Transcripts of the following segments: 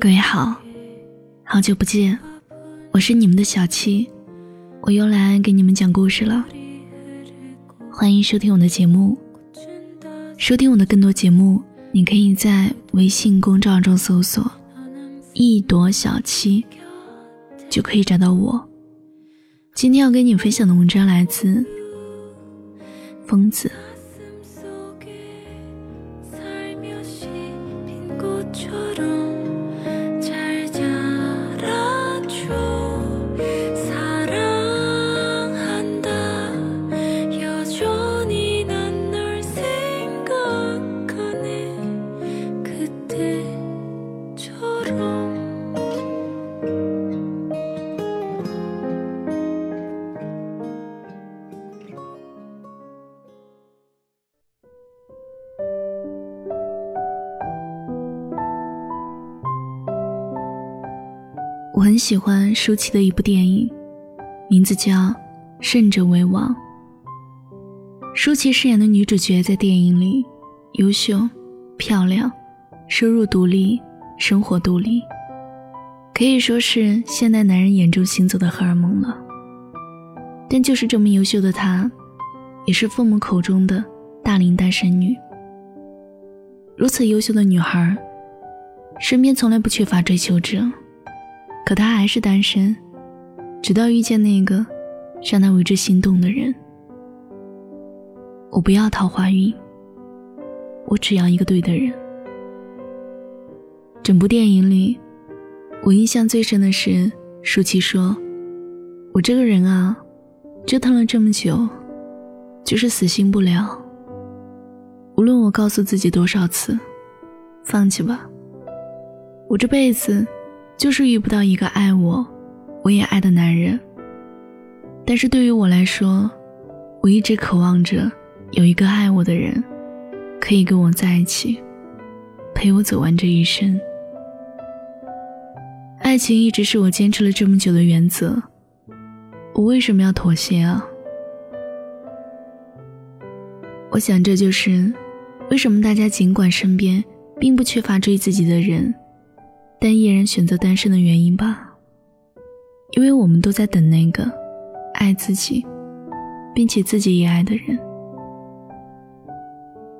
各位好好久不见，我是你们的小七，我又来给你们讲故事了。欢迎收听我的节目，收听我的更多节目，你可以在微信公众号中搜索“一朵小七”，就可以找到我。今天要跟你分享的文章来自疯子。喜欢舒淇的一部电影，名字叫《胜者为王》。舒淇饰演的女主角在电影里优秀、漂亮、收入独立、生活独立，可以说是现代男人眼中行走的荷尔蒙了。但就是这么优秀的她，也是父母口中的大龄单身女。如此优秀的女孩，身边从来不缺乏追求者。可他还是单身，直到遇见那个让他为之心动的人。我不要桃花运，我只要一个对的人。整部电影里，我印象最深的是舒淇说：“我这个人啊，折腾了这么久，就是死心不了。无论我告诉自己多少次，放弃吧，我这辈子。”就是遇不到一个爱我，我也爱的男人。但是对于我来说，我一直渴望着有一个爱我的人，可以跟我在一起，陪我走完这一生。爱情一直是我坚持了这么久的原则，我为什么要妥协啊？我想这就是为什么大家尽管身边并不缺乏追自己的人。但依然选择单身的原因吧，因为我们都在等那个爱自己，并且自己也爱的人。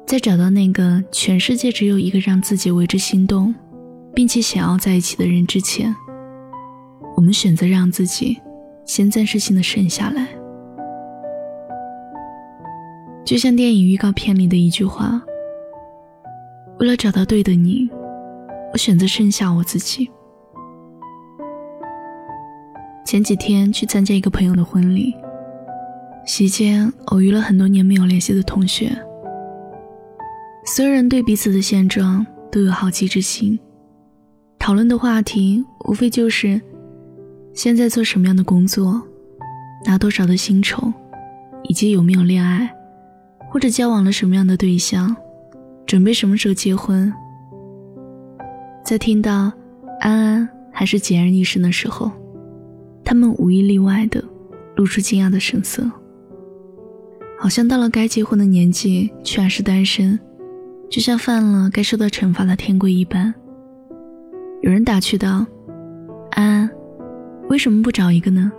在找到那个全世界只有一个让自己为之心动，并且想要在一起的人之前，我们选择让自己先暂时性的剩下来。就像电影预告片里的一句话：“为了找到对的你。”我选择剩下我自己。前几天去参加一个朋友的婚礼，席间偶遇了很多年没有联系的同学。所有人对彼此的现状都有好奇之心，讨论的话题无非就是现在做什么样的工作，拿多少的薪酬，以及有没有恋爱，或者交往了什么样的对象，准备什么时候结婚。在听到安安还是孑然一身的时候，他们无一例外的露出惊讶的神色，好像到了该结婚的年纪却还是单身，就像犯了该受到惩罚的天规一般。有人打趣道：“安安，为什么不找一个呢？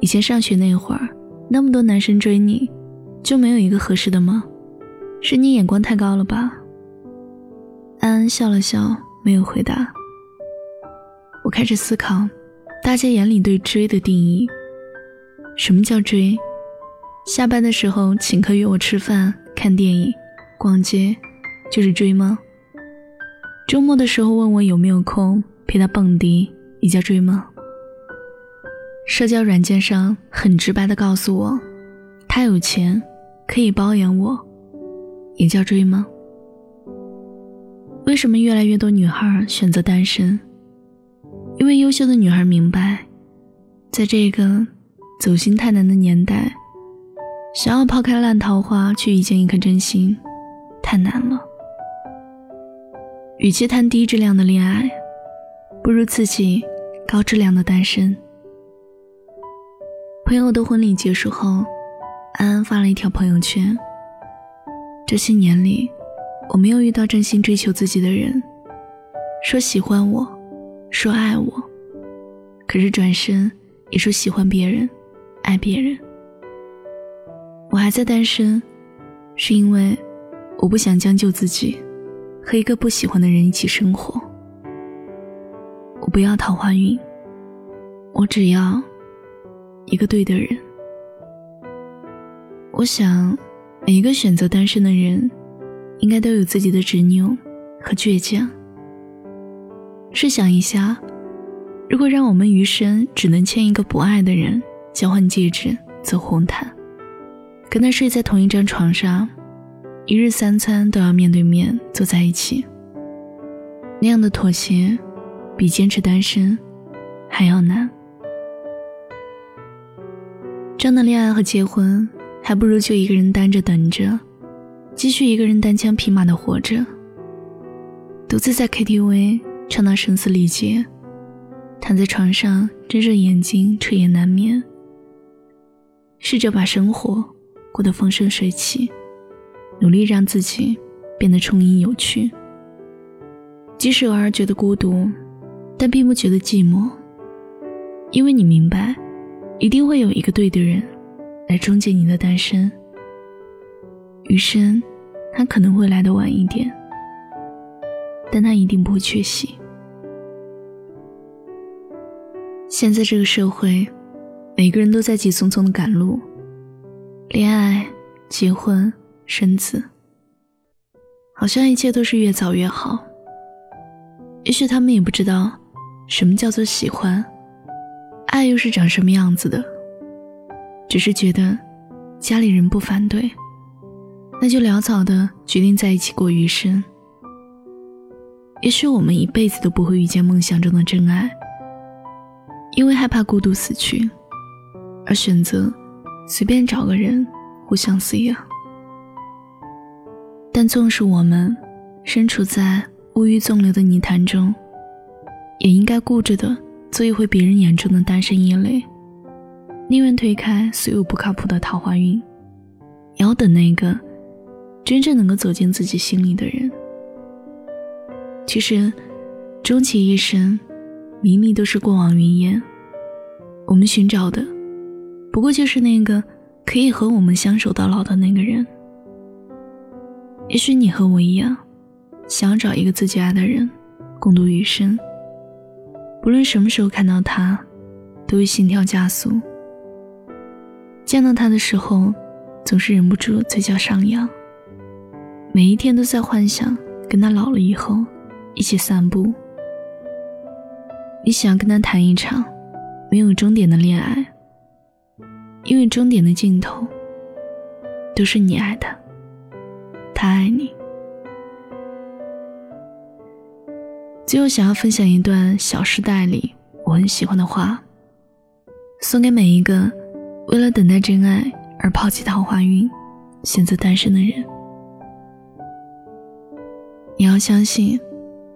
以前上学那会儿，那么多男生追你，就没有一个合适的吗？是你眼光太高了吧？”安安笑了笑。没有回答。我开始思考，大家眼里对追的定义。什么叫追？下班的时候请客约我吃饭、看电影、逛街，就是追吗？周末的时候问我有没有空陪他蹦迪，也叫追吗？社交软件上很直白的告诉我，他有钱，可以包养我，也叫追吗？为什么越来越多女孩选择单身？因为优秀的女孩明白，在这个走心太难的年代，想要抛开烂桃花去遇见一颗真心，太难了。与其谈低质量的恋爱，不如自己高质量的单身。朋友的婚礼结束后，安安发了一条朋友圈：这些年里。我没有遇到真心追求自己的人，说喜欢我，说爱我，可是转身也说喜欢别人，爱别人。我还在单身，是因为我不想将就自己，和一个不喜欢的人一起生活。我不要桃花运，我只要一个对的人。我想，每一个选择单身的人，应该都有自己的执拗和倔强。试想一下，如果让我们余生只能牵一个不爱的人，交换戒指，走红毯。跟他睡在同一张床上，一日三餐都要面对面坐在一起。那样的妥协，比坚持单身还要难。这样的恋爱和结婚，还不如就一个人单着等着，继续一个人单枪匹马的活着。独自在 KTV 唱到声嘶力竭，躺在床上睁着眼睛彻夜难眠，试着把生活。过得风生水起，努力让自己变得充盈有趣。即使偶尔觉得孤独，但并不觉得寂寞，因为你明白，一定会有一个对的人来终结你的单身。余生，他可能会来的晚一点，但他一定不会缺席。现在这个社会，每个人都在急匆匆的赶路。恋爱、结婚、生子，好像一切都是越早越好。也许他们也不知道什么叫做喜欢，爱又是长什么样子的，只是觉得家里人不反对，那就潦草的决定在一起过余生。也许我们一辈子都不会遇见梦想中的真爱，因为害怕孤独死去，而选择。随便找个人互相饲养，但纵使我们身处在物欲纵流的泥潭中，也应该固执的做一回别人眼中的单身一类，宁愿推开所有不靠谱的桃花运，也要等那个真正能够走进自己心里的人。其实，终其一生，明明都是过往云烟，我们寻找的。不过就是那个可以和我们相守到老的那个人。也许你和我一样，想要找一个自己爱的人，共度余生。不论什么时候看到他，都会心跳加速。见到他的时候，总是忍不住嘴角上扬。每一天都在幻想跟他老了以后一起散步。你想跟他谈一场没有终点的恋爱。因为终点的尽头，都是你爱他，他爱你。最后，想要分享一段《小时代》里我很喜欢的话，送给每一个为了等待真爱而抛弃桃花运、选择单身的人。你要相信，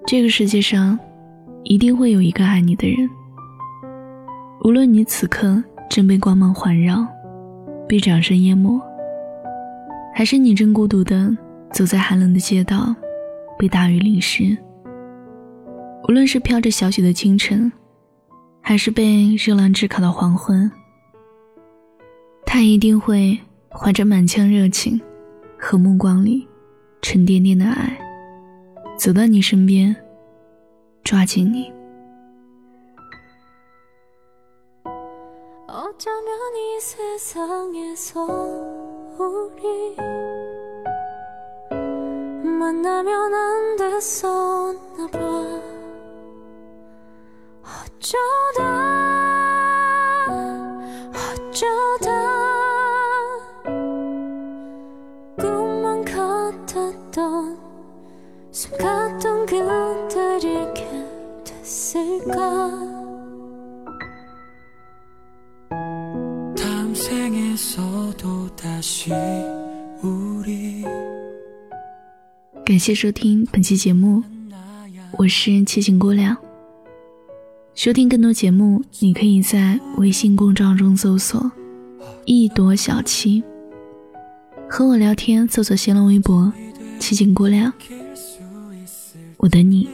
这个世界上一定会有一个爱你的人，无论你此刻。正被光芒环绕，被掌声淹没，还是你正孤独的走在寒冷的街道，被大雨淋湿？无论是飘着小雪的清晨，还是被热浪炙烤的黄昏，他一定会怀着满腔热情和目光里沉甸甸的爱，走到你身边，抓紧你。 어쩌면 이 세상에서 우리 만나면 안 됐었나 봐 어쩌다 어쩌다 그대를 잃게 됐을까 생에서도 다시 우리 感谢收听本期节目，我是七情姑娘。收听更多节目，你可以在微信公众号中搜索“一朵小七”，和我聊天，搜索新浪微博“七情姑娘”， 我等你。